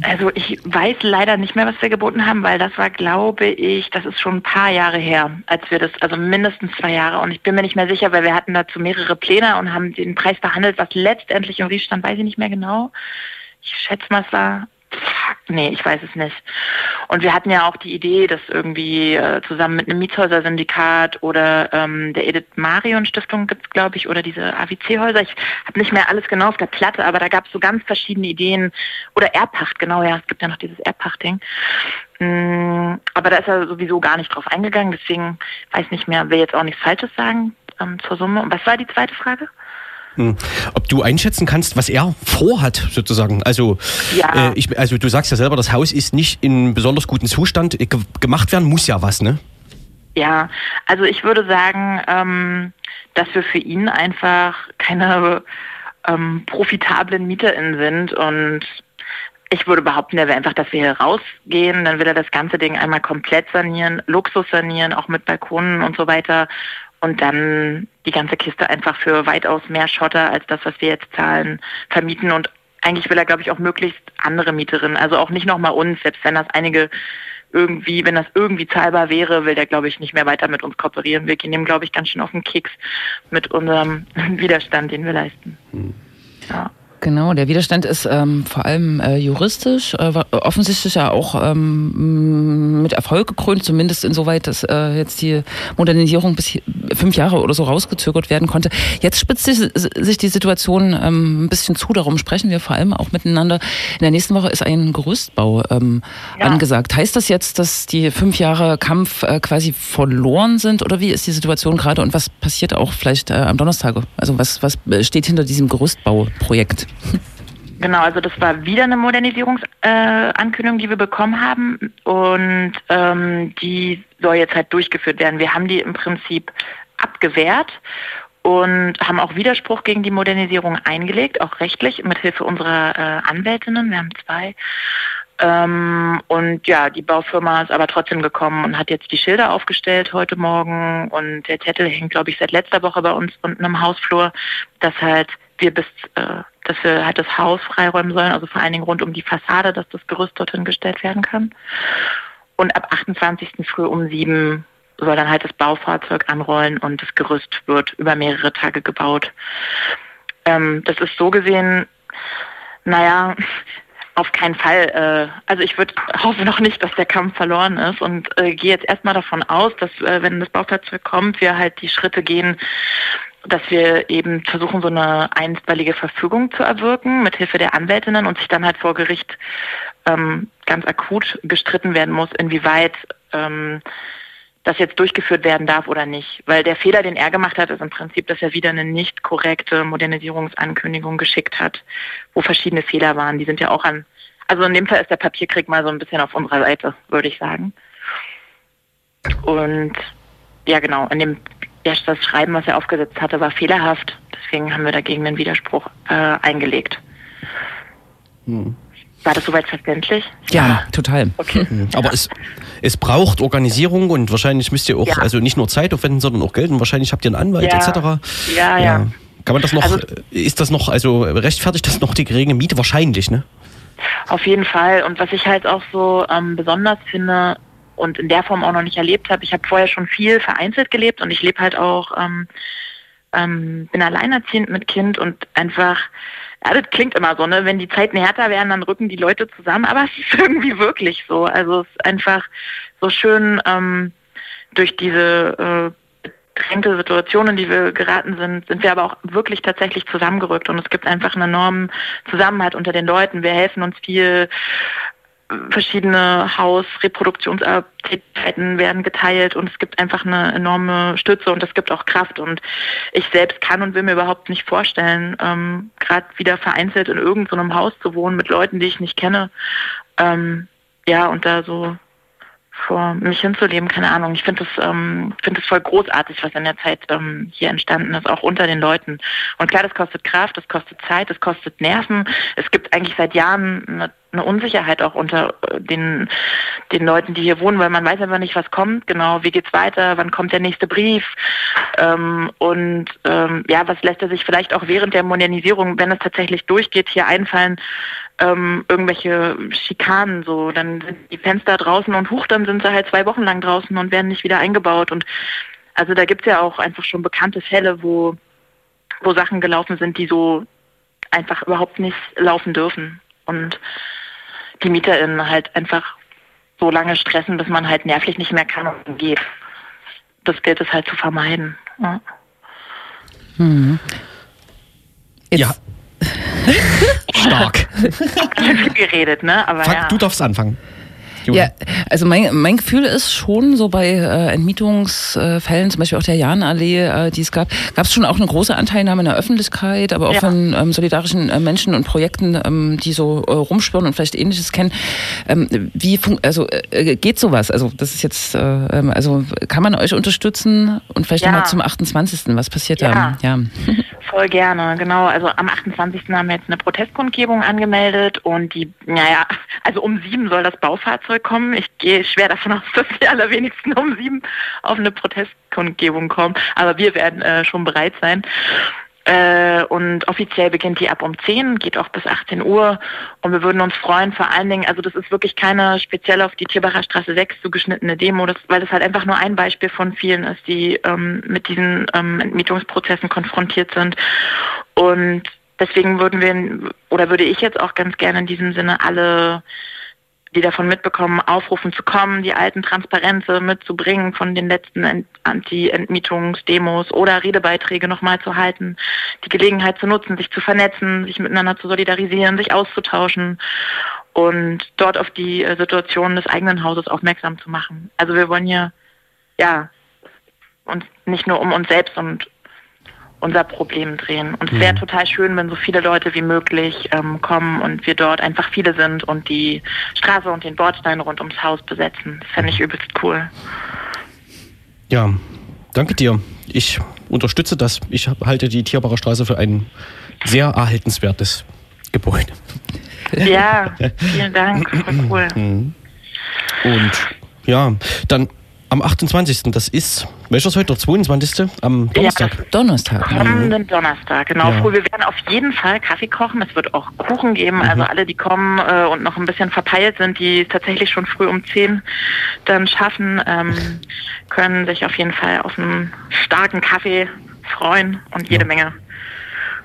Also ich weiß leider nicht mehr, was wir geboten haben, weil das war, glaube ich, das ist schon ein paar Jahre her, als wir das, also mindestens zwei Jahre. Und ich bin mir nicht mehr sicher, weil wir hatten dazu mehrere Pläne und haben den Preis verhandelt, was letztendlich im Brief stand, weiß ich nicht mehr genau. Ich schätze mal, es war, fuck, nee, ich weiß es nicht. Und wir hatten ja auch die Idee, dass irgendwie äh, zusammen mit einem Mietshäuser-Syndikat oder ähm, der Edith Marion Stiftung gibt's glaube ich, oder diese AWC-Häuser. Ich habe nicht mehr alles genau auf der Platte, aber da gab es so ganz verschiedene Ideen. Oder Erbpacht, genau, ja, es gibt ja noch dieses Erbpacht-Ding. Mm, aber da ist er sowieso gar nicht drauf eingegangen, deswegen weiß nicht mehr, will jetzt auch nichts Falsches sagen ähm, zur Summe. Und was war die zweite Frage? Hm. Ob du einschätzen kannst, was er vorhat, sozusagen. Also, Ja. äh, ich, also du sagst ja selber, das Haus ist nicht in besonders gutem Zustand. Äh, ge- Gemacht werden muss ja was, ne? Ja, also ich würde sagen, ähm, dass wir für ihn einfach keine ähm, profitablen MieterInnen sind und ich würde behaupten, er will einfach, dass wir hier rausgehen, dann will er das ganze Ding einmal komplett sanieren, Luxus sanieren, auch mit Balkonen und so weiter und dann die ganze Kiste einfach für weitaus mehr Schotter als das, was wir jetzt zahlen, vermieten und eigentlich will er, glaube ich, auch möglichst andere Mieterinnen, also auch nicht nochmal uns, selbst wenn das einige irgendwie, wenn das irgendwie zahlbar wäre, will der, glaube ich, nicht mehr weiter mit uns kooperieren. Wir gehen dem, glaube ich, ganz schön auf den Keks mit unserem Widerstand, den wir leisten. Ja. Genau, der Widerstand ist ähm, vor allem äh, juristisch, äh, offensichtlich ja auch ähm, mit Erfolg gekrönt, zumindest insoweit, dass äh, jetzt die Modernisierung bis fünf Jahre oder so rausgezögert werden konnte. Jetzt spitzt sich, sich die Situation ähm, ein bisschen zu, darum sprechen wir vor allem auch miteinander. In der nächsten Woche ist ein Gerüstbau ähm, Ja. angesagt. Heißt das jetzt, dass die fünf Jahre Kampf äh, quasi verloren sind oder wie ist die Situation gerade und was passiert auch vielleicht äh, am Donnerstag? Also was, was äh, steht hinter diesem Gerüstbauprojekt? Genau, also das war wieder eine Modernisierungsankündigung, äh, die wir bekommen haben und ähm, die soll jetzt halt durchgeführt werden. Wir haben die im Prinzip abgewehrt und haben auch Widerspruch gegen die Modernisierung eingelegt, auch rechtlich, mit Hilfe unserer äh, Anwältinnen. Wir haben zwei. Ähm, und ja, die Baufirma ist aber trotzdem gekommen und hat jetzt die Schilder aufgestellt heute Morgen und der Zettel hängt, glaube ich, seit letzter Woche bei uns unten im Hausflur, dass halt wir bis, äh, dass wir halt das Haus freiräumen sollen, also vor allen Dingen rund um die Fassade, dass das Gerüst dorthin gestellt werden kann. Und ab 28. früh um sieben soll dann halt das Baufahrzeug anrollen und das Gerüst wird über mehrere Tage gebaut. Ähm, das ist so gesehen, naja, auf keinen Fall. Äh, also ich würde hoffe noch nicht, dass der Kampf verloren ist und äh, gehe jetzt erstmal davon aus, dass äh, wenn das Baufahrzeug kommt, wir halt die Schritte gehen, dass wir eben versuchen, so eine einstweilige Verfügung zu erwirken mit Hilfe der Anwältinnen und sich dann halt vor Gericht ähm, ganz akut gestritten werden muss, inwieweit ähm, das jetzt durchgeführt werden darf oder nicht. Weil der Fehler, den er gemacht hat, ist im Prinzip, dass er wieder eine nicht korrekte Modernisierungsankündigung geschickt hat, wo verschiedene Fehler waren. Die sind ja auch an, also in dem Fall ist der Papierkrieg mal so ein bisschen auf unserer Seite, würde ich sagen. Und ja, genau, in dem das Schreiben, was er aufgesetzt hatte, war fehlerhaft. Deswegen haben wir dagegen einen Widerspruch äh, eingelegt. War das soweit verständlich? Ja, total. Okay. Aber es, es braucht Organisierung und wahrscheinlich müsst ihr auch, Ja. also nicht nur Zeit aufwenden, sondern auch Geld und wahrscheinlich habt ihr einen Anwalt Ja. etc. Ja, ja. Kann man das noch, Also- ist das noch, also rechtfertigt das noch die geringe Miete? Wahrscheinlich, ne? Auf jeden Fall. Und was ich halt auch so ähm, besonders finde und in der Form auch noch nicht erlebt habe, ich habe vorher schon viel vereinzelt gelebt und ich lebe halt auch, ähm, ähm, bin alleinerziehend mit Kind und einfach, ja, das klingt immer so, ne? Wenn die Zeiten härter werden, dann rücken die Leute zusammen, aber es ist irgendwie wirklich so. Also es ist einfach so schön ähm, durch diese äh, bedrängte Situation, in die wir geraten sind, sind wir aber auch wirklich tatsächlich zusammengerückt und es gibt einfach einen enormen Zusammenhalt unter den Leuten. Wir helfen uns viel, verschiedene Hausreproduktionstätigkeiten werden geteilt und es gibt einfach eine enorme Stütze und es gibt auch Kraft und ich selbst kann und will mir überhaupt nicht vorstellen, ähm, gerade wieder vereinzelt in irgendeinem Haus zu wohnen mit Leuten, die ich nicht kenne. Ähm, ja, und da so vor mich hinzuleben, keine Ahnung. Ich finde es ähm, finde es voll großartig, was in der Zeit ähm, hier entstanden ist, auch unter den Leuten. Und klar, das kostet Kraft, das kostet Zeit, das kostet Nerven. Es gibt eigentlich seit Jahren eine, eine Unsicherheit auch unter äh, den den Leuten, die hier wohnen, weil man weiß einfach nicht, was kommt. Genau, wie geht's weiter? Wann kommt der nächste Brief? Ähm, und ähm, ja, was lässt er sich vielleicht auch während der Modernisierung, wenn es tatsächlich durchgeht, hier einfallen? Ähm, irgendwelche Schikanen so, dann sind die Fenster draußen und huch, dann sind sie halt zwei Wochen lang draußen und werden nicht wieder eingebaut und also da gibt's ja auch einfach schon bekannte Fälle, wo, wo Sachen gelaufen sind, die so einfach überhaupt nicht laufen dürfen und die MieterInnen halt einfach so lange stressen, bis man halt nervlich nicht mehr kann und geht. Das gilt es halt zu vermeiden. Ja. Jetzt, Ja. Stark. Viel geredet, ne? Aber Fang, ja. Du darfst anfangen. Ja, also mein, mein Gefühl ist schon so bei äh, Entmietungsfällen, zum Beispiel auch der Jahnallee, äh, die es gab, gab es schon auch eine große Anteilnahme in der Öffentlichkeit, aber auch Ja. von ähm, solidarischen äh, Menschen und Projekten, ähm, die so äh, rumspüren und vielleicht Ähnliches kennen. Ähm, wie also äh, geht sowas? Also das ist jetzt, äh, ähm, also kann man euch unterstützen und vielleicht Ja. nochmal zum 28. Was passiert Ja. da? Ja. Voll gerne, genau. Also am 28. haben wir jetzt eine Protestkundgebung angemeldet und die, naja, also um sieben soll das Baufahrzeug kommen. Ich gehe schwer davon aus, dass die allerwenigsten um sieben auf eine Protestkundgebung kommen, aber wir werden äh, schon bereit sein. Äh, und offiziell beginnt die ab um 10, geht auch bis 18 Uhr. Und wir würden uns freuen, vor allen Dingen, also das ist wirklich keine speziell auf die Tierbacher Straße 6 zugeschnittene Demo, das, weil das halt einfach nur ein Beispiel von vielen ist, die ähm, mit diesen ähm, Entmietungsprozessen konfrontiert sind. Und deswegen würden wir, oder würde ich jetzt auch ganz gerne in diesem Sinne alle die davon mitbekommen, aufrufen zu kommen, die alten Transparente mitzubringen von den letzten Ent Anti-Entmietungsdemos oder Redebeiträge nochmal zu halten, die Gelegenheit zu nutzen, sich zu vernetzen, sich miteinander zu solidarisieren, sich auszutauschen und dort auf die äh, Situation des eigenen Hauses aufmerksam zu machen. Also wir wollen hier, ja, uns nicht nur um uns selbst und unser Problem drehen. Und es wäre total schön, wenn so viele Leute wie möglich ähm, kommen und wir dort einfach viele sind und die Straße und den Bordstein rund ums Haus besetzen. Das fände ich übelst cool. Ja, danke dir. Ich unterstütze das. Ich halte die Tierbacher Straße für ein sehr erhaltenswertes Gebäude. Ja, vielen Dank. Voll cool. Und ja, dann am 28. Das ist, welcher ist heute? Der 22. Am Donnerstag. Donnerstag. Ja. Kommenden Donnerstag, genau. Ja. Früh. Wir werden auf jeden Fall Kaffee kochen. Es wird auch Kuchen geben. Also alle, die kommen äh, und noch ein bisschen verpeilt sind, die es tatsächlich schon früh um 10 dann schaffen, ähm, können sich auf jeden Fall auf einen starken Kaffee freuen und jede Menge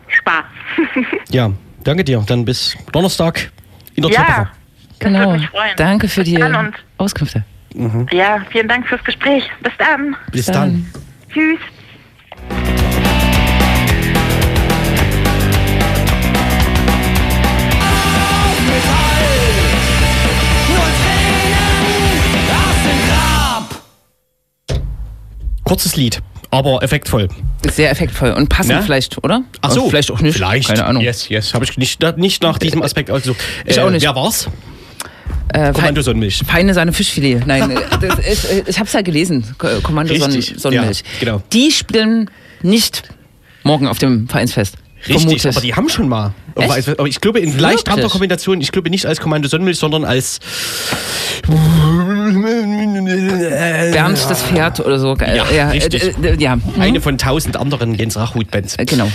Spaß. Ja, danke dir. Dann bis Donnerstag in der ja, das Genau. würde mich freuen. Danke für die Bis Auskünfte. ja, vielen Dank fürs Gespräch. Bis dann. Bis dann. Tschüss. Kurzes Lied, aber effektvoll. Sehr effektvoll und passend Na? vielleicht, oder? Ach so, Vielleicht auch nicht. Vielleicht. Keine Ahnung. Yes, yes. Habe ich nicht, nicht nach diesem Aspekt ausgesucht. Ich auch nicht. Wer war's? Äh, Kommando Sonnenmilch. Feine Sahne Fischfilet. Nein, äh, ist, äh, ich habe es ja gelesen. Ko- Kommando Richtig, Sonnenmilch. ja, genau. Die spielen nicht morgen auf dem Vereinsfest. Richtig, vermutet. aber die haben schon mal. Echt? Aber, ich glaube in leicht anderer Kombination. Ich glaube nicht als Kommando Sonnenmilch, sondern als Bernd das Pferd oder so. Ja, richtig. Äh, äh, ja. Hm? eine von tausend anderen Jens Rachhut-Bands. Äh, Genau.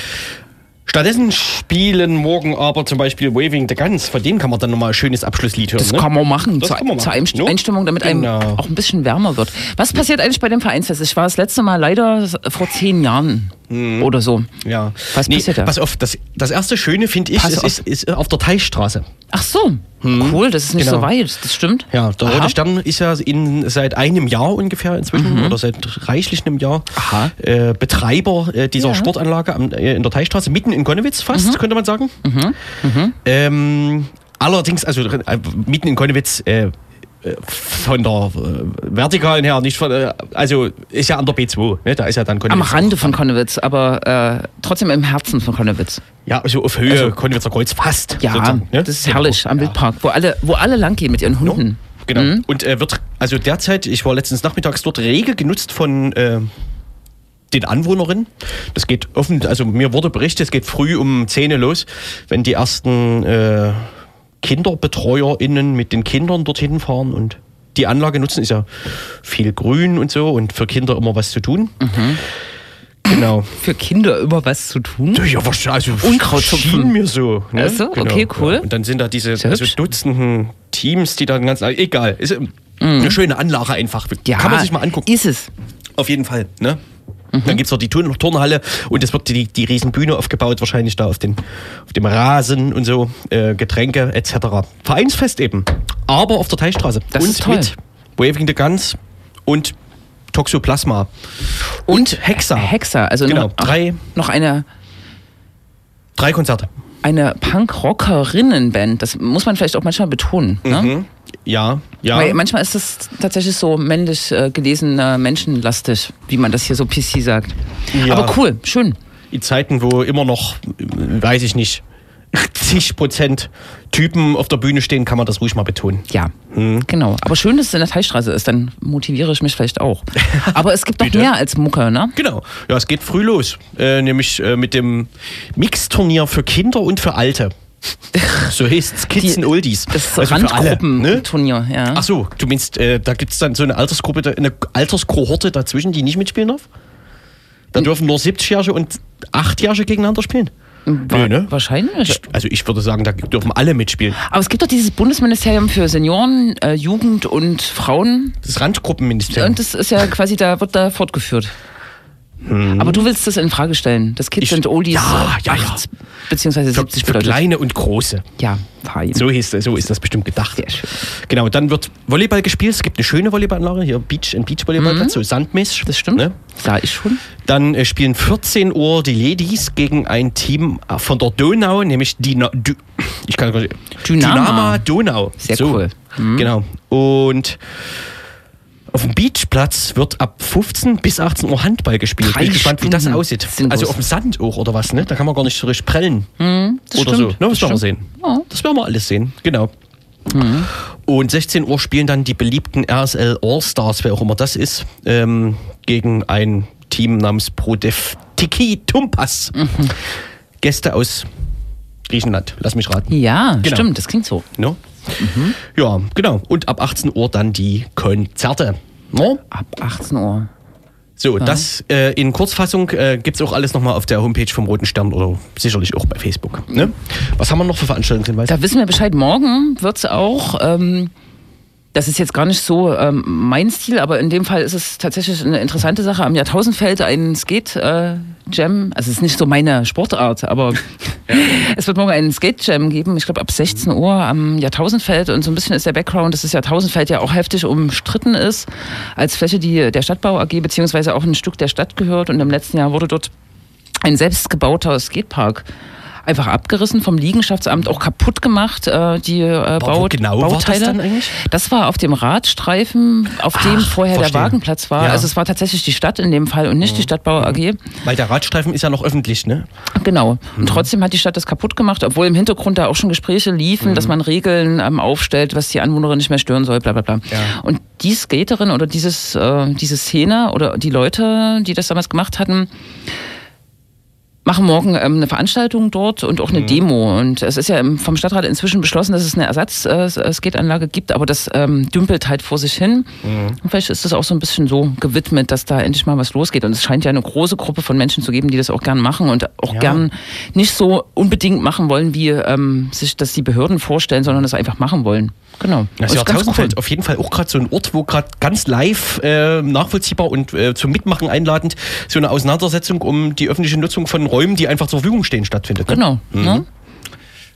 Stattdessen spielen morgen aber zum Beispiel Waving the Guns. Von denen kann man dann nochmal ein schönes Abschlusslied hören. Das ne? kann man machen, Das zur, kann man zur machen. Einstimmung, damit einem Genau. auch ein bisschen wärmer wird. Was passiert eigentlich bei dem Vereinsfest? Ich war das letzte Mal leider vor zehn Jahren oder so. Ja. Was passiert da? Pass auf, das, das erste Schöne finde ich, auf. ist, ist auf der Teichstraße. Ach so, cool, das ist nicht Genau. so weit, das stimmt. Ja, der Aha. Rote Stern ist ja in, seit einem Jahr ungefähr inzwischen oder seit reichlich einem Jahr Mhm. Äh, Betreiber äh, dieser Ja. Mhm. Sportanlage am, äh, in der Teichstraße, mitten in Konnewitz fast, könnte man sagen. Ähm, allerdings, also äh, mitten in Konnewitz, äh, äh, von der Vertikalen her, nicht von, also ist ja an der B2, ne? da ist ja dann Am Konnewitz. Rande von Konnewitz, aber äh, trotzdem im Herzen von Konnewitz. Ja, also auf Höhe Also- Konnewitzer Kreuz fast. Ja, ne? das ist Genau. herrlich am Ja. Wildpark, wo alle, wo alle lang gehen mit ihren Hunden. Genau. Mhm. Und äh, wird also derzeit, ich war letztens nachmittags dort, rege genutzt von äh, den Anwohnerinnen. Das geht offen, also mir wurde berichtet, es geht früh um 10 Uhr los, wenn die ersten äh, KinderbetreuerInnen mit den Kindern dorthin fahren und die Anlage nutzen, ist ja viel Grün und so und für Kinder immer was zu tun. Mhm. Genau. Für Kinder über was zu tun. Ja, wahrscheinlich. Also Unkraut schien mir so. Ne? Ach so, okay, cool. Ja. Und dann sind da diese also. Dutzenden Teams, die dann ganz. Egal. Ist ähm, eine schöne Anlage einfach. Mhm. Ja, Kann man sich mal angucken. Ist es. Auf jeden Fall. Ne? Mhm. Dann gibt es noch die Turn Turnhalle und es wird die, die Riesenbühne aufgebaut, wahrscheinlich da auf, den, auf dem Rasen und so, äh, Getränke etc. Vereinsfest eben. Aber auf der Teichstraße. Das und ist toll. mit Waving the Guns und Toxoplasma. Und, Hexa. Hexa, also Genau, noch, drei- noch eine, Drei Konzerte. eine Punk-Rockerinnen-Band. Das muss man vielleicht auch manchmal betonen. Ne? Mhm. Ja, ja. Weil manchmal ist das tatsächlich so männlich äh, gelesen, äh, menschenlastig, wie man das hier so PC sagt. Ja. Aber cool, schön. in Zeiten, wo immer noch, äh, weiß ich nicht, zig Prozent Typen auf der Bühne stehen, kann man das ruhig mal betonen. Ja, Mhm. genau. Aber schön, dass es in der Teilstraße ist, dann motiviere ich mich vielleicht auch. Aber es gibt noch mehr als Mucke, ne? Genau. Ja, es geht früh los. Äh, nämlich äh, mit dem Mixturnier für Kinder und für Alte. So heißt es Kids and Oldies. Das Also für alle, ne? Randgruppenturnier, ja. Ach so, du meinst, äh, da gibt es dann so eine Altersgruppe, eine Alterskohorte dazwischen, die nicht mitspielen darf? Da dürfen nur 70-Jährige und 8-Jährige gegeneinander spielen? Nö, ne? Wahrscheinlich. Ich, also ich würde sagen, da dürfen alle mitspielen. Aber es gibt doch dieses Bundesministerium für Senioren, äh, Jugend und Frauen. Das Randgruppenministerium. Und das ist ja quasi, da wird da fortgeführt. Aber du willst das in Frage stellen. Das Kids Hm. Ich- and Oldies Ja, ja, ja. 8 beziehungsweise für, 70 für bedeutet. kleine und große. Ja, fein. So, hieß, so ist das bestimmt gedacht. Sehr schön. Genau, dann wird Volleyball gespielt. Es gibt eine schöne Volleyballanlage, hier Beach, ein Beachvolleyballplatz, so sandmäßig. Mhm. Das stimmt. Ne? Sah ich schon. Dann äh, spielen 14 Uhr die Ladies gegen ein Team äh, von der Donau, nämlich Dina, Dü, ich kann nicht, Dynama. Dynama Donau. Sehr so, cool. Mhm. Genau. Und auf dem Beachplatz wird ab 15 bis 18 Uhr Handball gespielt. Drei Bin ich gespannt, wie das aussieht. Also auf dem Sand auch oder was, ne? Da kann man gar nicht so richtig prellen. das oder stimmt. so. Ne, Das das werden wir sehen. Ja. Das werden wir alles sehen, genau. Und 16 Uhr spielen dann die beliebten RSL All-Stars, wer auch immer das ist, ähm, gegen ein Team namens Prodev Tiki Tumpas. Gäste aus Griechenland, lass mich raten. Ja, Genau. stimmt, das klingt so. No? Ja, genau. Und ab 18 Uhr dann die Konzerte. No? Ab 18 Uhr. So, das äh, in Kurzfassung äh, gibt es auch alles nochmal auf der Homepage vom Roten Stern oder sicherlich auch bei Facebook. Ne? Was haben wir noch für Veranstaltungen? Da wissen wir Bescheid. Morgen wird es auch, ähm, das ist jetzt gar nicht so ähm, mein Stil, aber in dem Fall ist es tatsächlich eine interessante Sache. Am Jahrtausendfeld ein Skate-Jam. also es ist nicht so meine Sportart, aber es wird morgen einen Skate-Jam geben. Ich glaube ab 16 Uhr am Jahrtausendfeld. Und so ein bisschen ist der Background, dass das Jahrtausendfeld ja auch heftig umstritten ist als Fläche, die der Stadtbau AG beziehungsweise auch ein Stück der Stadt gehört. Und im letzten Jahr wurde dort ein selbstgebauter Skatepark einfach abgerissen vom Liegenschaftsamt, auch kaputt gemacht, äh, die äh, wo Bau genau war das Bauteile. dann eigentlich? Das war auf dem Radstreifen, auf dem Ach, vorher verstehe. der Wagenplatz war. Ja. Mhm. Also es war tatsächlich die Stadt in dem Fall und nicht die Stadtbau AG. Weil der Radstreifen ist ja noch öffentlich, ne? Genau. Mhm. Und trotzdem hat die Stadt das kaputt gemacht, obwohl im Hintergrund da auch schon Gespräche liefen, Mhm. dass man Regeln ähm, aufstellt, was die Anwohnerin nicht mehr stören soll, bla bla bla. Ja. Und die Skaterin oder dieses, äh, diese Szene oder die Leute, die das damals gemacht hatten, machen morgen ähm, eine Veranstaltung dort und auch eine Mhm. Demo. Und es ist ja vom Stadtrat inzwischen beschlossen, dass es eine Ersatz-Skateanlage gibt, aber das ähm, dümpelt halt vor sich hin. Mhm. Und vielleicht ist das auch so ein bisschen so gewidmet, dass da endlich mal was losgeht. Und es scheint ja eine große Gruppe von Menschen zu geben, die das auch gern machen und auch Ja. gern nicht so unbedingt machen wollen, wie ähm, sich das die Behörden vorstellen, sondern das einfach machen wollen. Genau. Das ist ja ganz cool. Auf jeden Fall auch gerade so ein Ort, wo gerade ganz live äh, nachvollziehbar und äh, zum Mitmachen einladend so eine Auseinandersetzung um die öffentliche Nutzung von Räumen, die einfach zur Verfügung stehen, stattfindet. ne? Genau. Ne?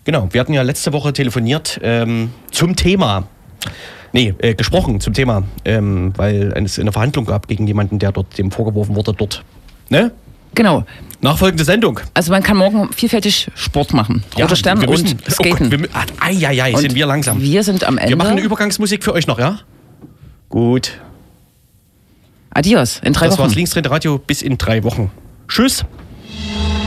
Genau, wir hatten ja letzte Woche telefoniert ähm, zum Thema. Nee, äh, gesprochen zum Thema, ähm, weil es eine Verhandlung gab gegen jemanden, der dort dem vorgeworfen wurde, dort. Ne? Genau. Nachfolgende Sendung. Also man kann morgen vielfältig Sport machen. Roter Stern wir müssen, und Skaten. Oh Gott, wir, ah, ai, ai, ai, Und sind wir langsam. Wir sind am Ende. Wir machen eine Übergangsmusik für euch noch, ja? Gut. Adios. In drei Das Wochen. war's Linksdrehende Radio bis in drei Wochen. Tschüss. Yeah.